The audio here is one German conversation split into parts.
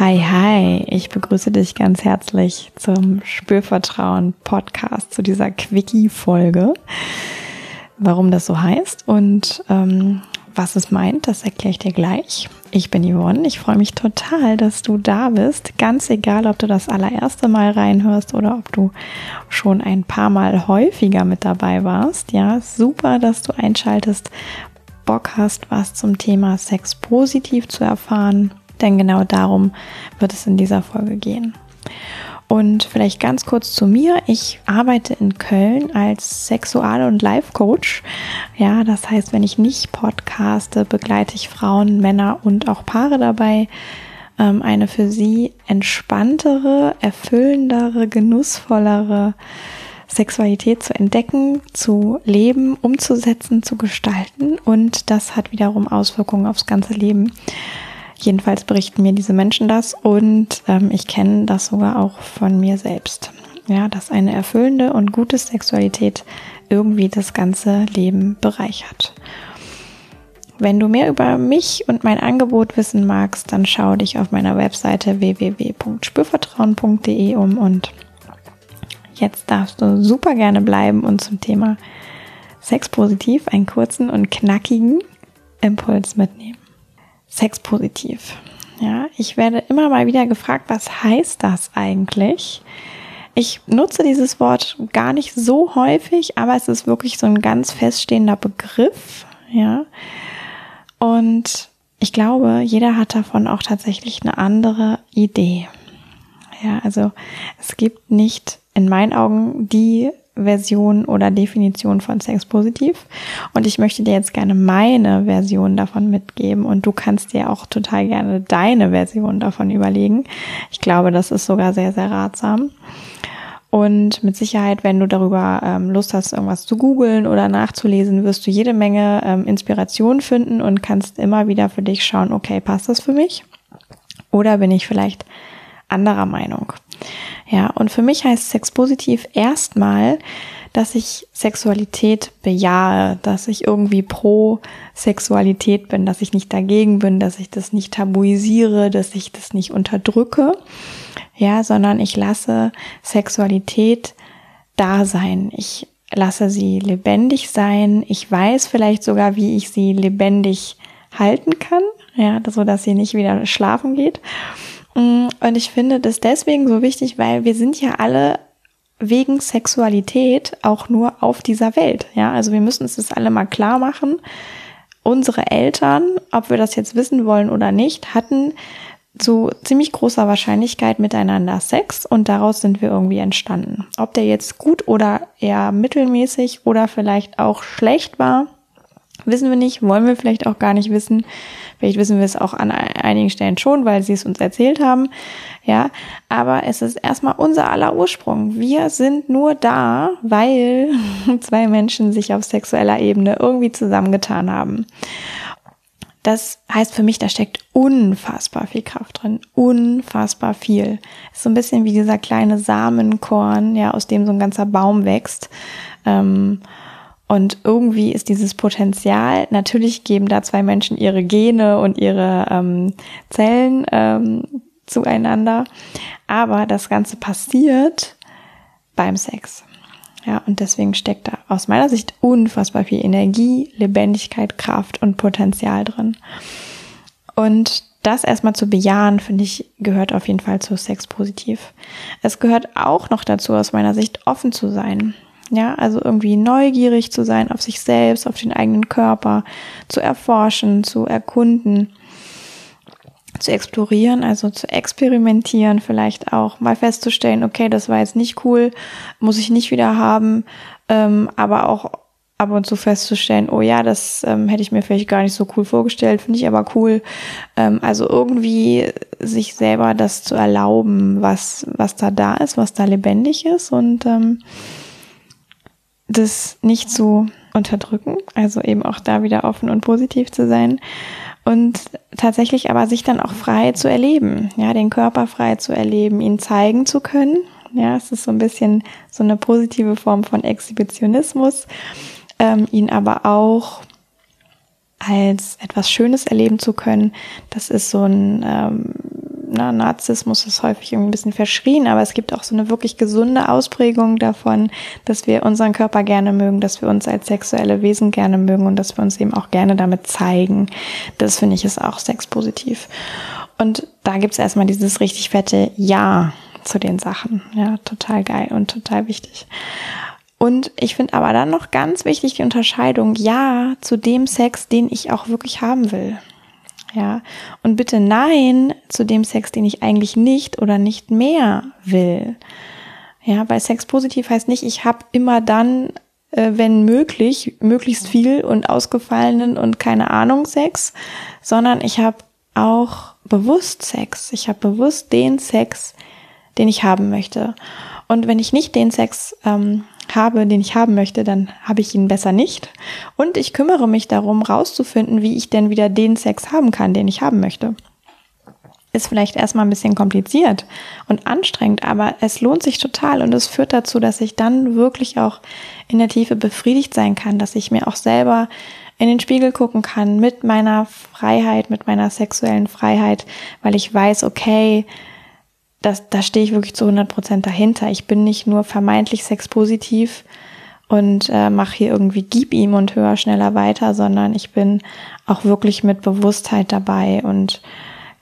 Hi, hi, ich begrüße dich ganz herzlich zum Spürvertrauen Podcast, zu dieser Quickie-Folge. Warum das so heißt und ähm, was es meint, das erkläre ich dir gleich. Ich bin Yvonne, ich freue mich total, dass du da bist. Ganz egal, ob du das allererste Mal reinhörst oder ob du schon ein paar Mal häufiger mit dabei warst. Ja, super, dass du einschaltest, Bock hast, was zum Thema Sex positiv zu erfahren denn genau darum wird es in dieser Folge gehen. Und vielleicht ganz kurz zu mir. Ich arbeite in Köln als Sexual- und Life-Coach. Ja, das heißt, wenn ich nicht podcaste, begleite ich Frauen, Männer und auch Paare dabei, ähm, eine für sie entspanntere, erfüllendere, genussvollere Sexualität zu entdecken, zu leben, umzusetzen, zu gestalten. Und das hat wiederum Auswirkungen aufs ganze Leben. Jedenfalls berichten mir diese Menschen das und ähm, ich kenne das sogar auch von mir selbst. Ja, dass eine erfüllende und gute Sexualität irgendwie das ganze Leben bereichert. Wenn du mehr über mich und mein Angebot wissen magst, dann schau dich auf meiner Webseite www.spürvertrauen.de um und jetzt darfst du super gerne bleiben und zum Thema Sex positiv einen kurzen und knackigen Impuls mitnehmen. Sexpositiv. Ja, ich werde immer mal wieder gefragt, was heißt das eigentlich? Ich nutze dieses Wort gar nicht so häufig, aber es ist wirklich so ein ganz feststehender Begriff, ja. Und ich glaube, jeder hat davon auch tatsächlich eine andere Idee. Ja, also es gibt nicht in meinen Augen die Version oder Definition von Sex positiv. Und ich möchte dir jetzt gerne meine Version davon mitgeben und du kannst dir auch total gerne deine Version davon überlegen. Ich glaube, das ist sogar sehr, sehr ratsam. Und mit Sicherheit, wenn du darüber ähm, Lust hast, irgendwas zu googeln oder nachzulesen, wirst du jede Menge ähm, Inspiration finden und kannst immer wieder für dich schauen, okay, passt das für mich? Oder bin ich vielleicht anderer Meinung? Ja, und für mich heißt Sex positiv erstmal, dass ich Sexualität bejahe, dass ich irgendwie pro Sexualität bin, dass ich nicht dagegen bin, dass ich das nicht tabuisiere, dass ich das nicht unterdrücke, ja, sondern ich lasse Sexualität da sein. Ich lasse sie lebendig sein. Ich weiß vielleicht sogar, wie ich sie lebendig halten kann, ja, so dass sie nicht wieder schlafen geht. Mm, und ich finde das deswegen so wichtig, weil wir sind ja alle wegen Sexualität auch nur auf dieser Welt. Ja, also wir müssen uns das alle mal klar machen. Unsere Eltern, ob wir das jetzt wissen wollen oder nicht, hatten zu ziemlich großer Wahrscheinlichkeit miteinander Sex und daraus sind wir irgendwie entstanden. Ob der jetzt gut oder eher mittelmäßig oder vielleicht auch schlecht war, wissen wir nicht, wollen wir vielleicht auch gar nicht wissen. Vielleicht wissen wir es auch an einigen Stellen schon, weil sie es uns erzählt haben. Ja, aber es ist erstmal unser aller Ursprung. Wir sind nur da, weil zwei Menschen sich auf sexueller Ebene irgendwie zusammengetan haben. Das heißt für mich, da steckt unfassbar viel Kraft drin. Unfassbar viel. Ist so ein bisschen wie dieser kleine Samenkorn, ja, aus dem so ein ganzer Baum wächst. Ähm, und irgendwie ist dieses Potenzial, natürlich geben da zwei Menschen ihre Gene und ihre ähm, Zellen ähm, zueinander, aber das Ganze passiert beim Sex. Ja, und deswegen steckt da aus meiner Sicht unfassbar viel Energie, Lebendigkeit, Kraft und Potenzial drin. Und das erstmal zu bejahen, finde ich, gehört auf jeden Fall zu Sex positiv. Es gehört auch noch dazu, aus meiner Sicht offen zu sein. Ja, also irgendwie neugierig zu sein auf sich selbst, auf den eigenen Körper, zu erforschen, zu erkunden, zu explorieren, also zu experimentieren, vielleicht auch mal festzustellen, okay, das war jetzt nicht cool, muss ich nicht wieder haben, ähm, aber auch ab und zu festzustellen, oh ja, das ähm, hätte ich mir vielleicht gar nicht so cool vorgestellt, finde ich aber cool. Ähm, also irgendwie sich selber das zu erlauben, was, was da da ist, was da lebendig ist und ähm, das nicht zu unterdrücken, also eben auch da wieder offen und positiv zu sein und tatsächlich aber sich dann auch frei zu erleben, ja, den Körper frei zu erleben, ihn zeigen zu können. Ja, es ist so ein bisschen so eine positive Form von Exhibitionismus, ähm, ihn aber auch als etwas Schönes erleben zu können. Das ist so ein ähm, na, Narzissmus ist häufig irgendwie ein bisschen verschrien, aber es gibt auch so eine wirklich gesunde Ausprägung davon, dass wir unseren Körper gerne mögen, dass wir uns als sexuelle Wesen gerne mögen und dass wir uns eben auch gerne damit zeigen. Das finde ich ist auch sexpositiv. Und da gibt's erstmal dieses richtig fette Ja zu den Sachen. Ja, total geil und total wichtig. Und ich finde aber dann noch ganz wichtig die Unterscheidung Ja zu dem Sex, den ich auch wirklich haben will. Ja, und bitte Nein zu dem Sex, den ich eigentlich nicht oder nicht mehr will. Ja, bei Sex positiv heißt nicht, ich habe immer dann, äh, wenn möglich, möglichst viel und ausgefallenen und keine Ahnung Sex, sondern ich habe auch bewusst Sex. Ich habe bewusst den Sex, den ich haben möchte. Und wenn ich nicht den Sex ähm, habe, den ich haben möchte, dann habe ich ihn besser nicht. Und ich kümmere mich darum, rauszufinden, wie ich denn wieder den Sex haben kann, den ich haben möchte. Ist vielleicht erstmal ein bisschen kompliziert und anstrengend, aber es lohnt sich total und es führt dazu, dass ich dann wirklich auch in der Tiefe befriedigt sein kann, dass ich mir auch selber in den Spiegel gucken kann mit meiner Freiheit, mit meiner sexuellen Freiheit, weil ich weiß, okay, das, da stehe ich wirklich zu 100 Prozent dahinter. Ich bin nicht nur vermeintlich sexpositiv und äh, mache hier irgendwie gib ihm und höher, schneller weiter, sondern ich bin auch wirklich mit Bewusstheit dabei und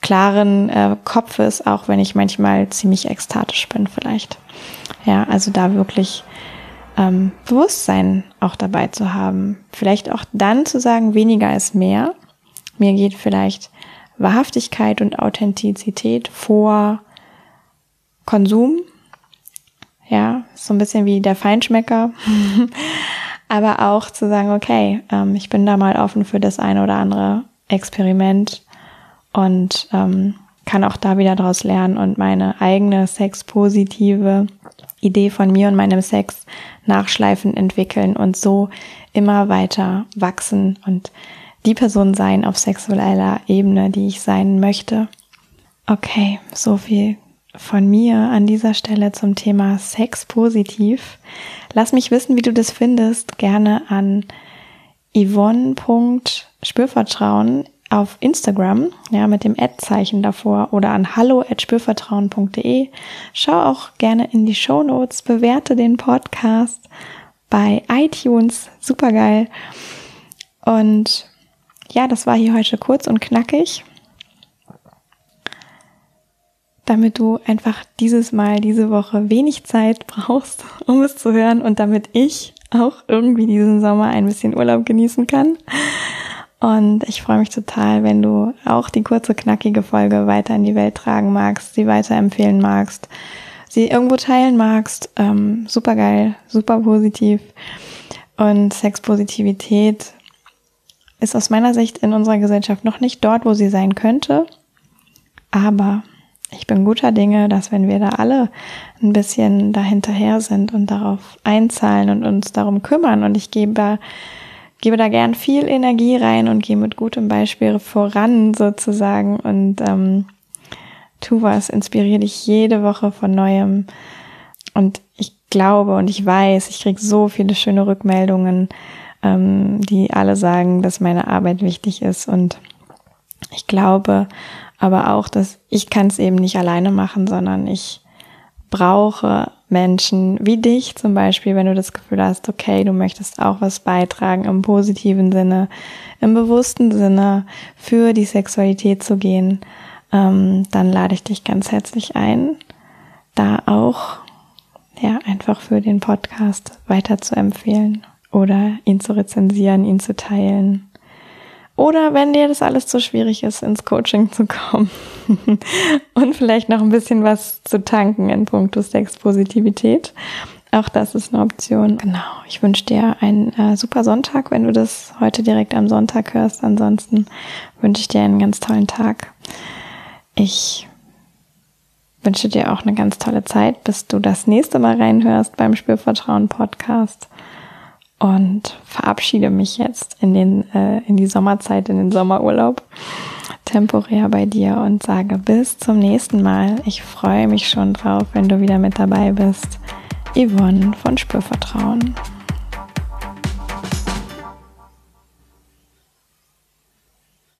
klaren äh, Kopfes, auch wenn ich manchmal ziemlich ekstatisch bin vielleicht. Ja, also da wirklich ähm, Bewusstsein auch dabei zu haben. Vielleicht auch dann zu sagen, weniger ist mehr. Mir geht vielleicht Wahrhaftigkeit und Authentizität vor Konsum. Ja, so ein bisschen wie der Feinschmecker. Aber auch zu sagen, okay, ähm, ich bin da mal offen für das eine oder andere Experiment und ähm, kann auch da wieder draus lernen und meine eigene sexpositive Idee von mir und meinem Sex nachschleifen entwickeln und so immer weiter wachsen und die Person sein auf sexueller Ebene, die ich sein möchte. Okay, so viel von mir an dieser Stelle zum Thema Sex positiv. Lass mich wissen, wie du das findest. Gerne an yvonne.spürvertrauen auf Instagram, ja, mit dem Ad-Zeichen davor oder an hallo@spürvertrauen.de. Schau auch gerne in die Show Notes, bewerte den Podcast bei iTunes, supergeil. Und ja, das war hier heute kurz und knackig damit du einfach dieses Mal, diese Woche wenig Zeit brauchst, um es zu hören und damit ich auch irgendwie diesen Sommer ein bisschen Urlaub genießen kann. Und ich freue mich total, wenn du auch die kurze, knackige Folge weiter in die Welt tragen magst, sie weiterempfehlen magst, sie irgendwo teilen magst. Ähm, super geil, super positiv. Und Sexpositivität ist aus meiner Sicht in unserer Gesellschaft noch nicht dort, wo sie sein könnte. Aber ich bin guter Dinge, dass wenn wir da alle ein bisschen dahinterher sind und darauf einzahlen und uns darum kümmern. Und ich gebe, gebe da gern viel Energie rein und gehe mit gutem Beispiel voran sozusagen. Und ähm, tu was, inspiriere dich jede Woche von neuem. Und ich glaube und ich weiß, ich kriege so viele schöne Rückmeldungen, ähm, die alle sagen, dass meine Arbeit wichtig ist und ich glaube aber auch, dass ich kann es eben nicht alleine machen, sondern ich brauche Menschen wie dich zum Beispiel, wenn du das Gefühl hast, okay, du möchtest auch was beitragen im positiven Sinne, im bewussten Sinne für die Sexualität zu gehen, ähm, dann lade ich dich ganz herzlich ein, da auch ja einfach für den Podcast weiter zu empfehlen oder ihn zu rezensieren, ihn zu teilen oder wenn dir das alles zu schwierig ist, ins Coaching zu kommen und vielleicht noch ein bisschen was zu tanken in puncto Sexpositivität. Auch das ist eine Option. Genau. Ich wünsche dir einen äh, super Sonntag, wenn du das heute direkt am Sonntag hörst. Ansonsten wünsche ich dir einen ganz tollen Tag. Ich wünsche dir auch eine ganz tolle Zeit, bis du das nächste Mal reinhörst beim Spürvertrauen Podcast und verabschiede mich jetzt in den äh, in die Sommerzeit, in den Sommerurlaub temporär bei dir und sage bis zum nächsten Mal. Ich freue mich schon drauf, wenn du wieder mit dabei bist. Yvonne von Spürvertrauen.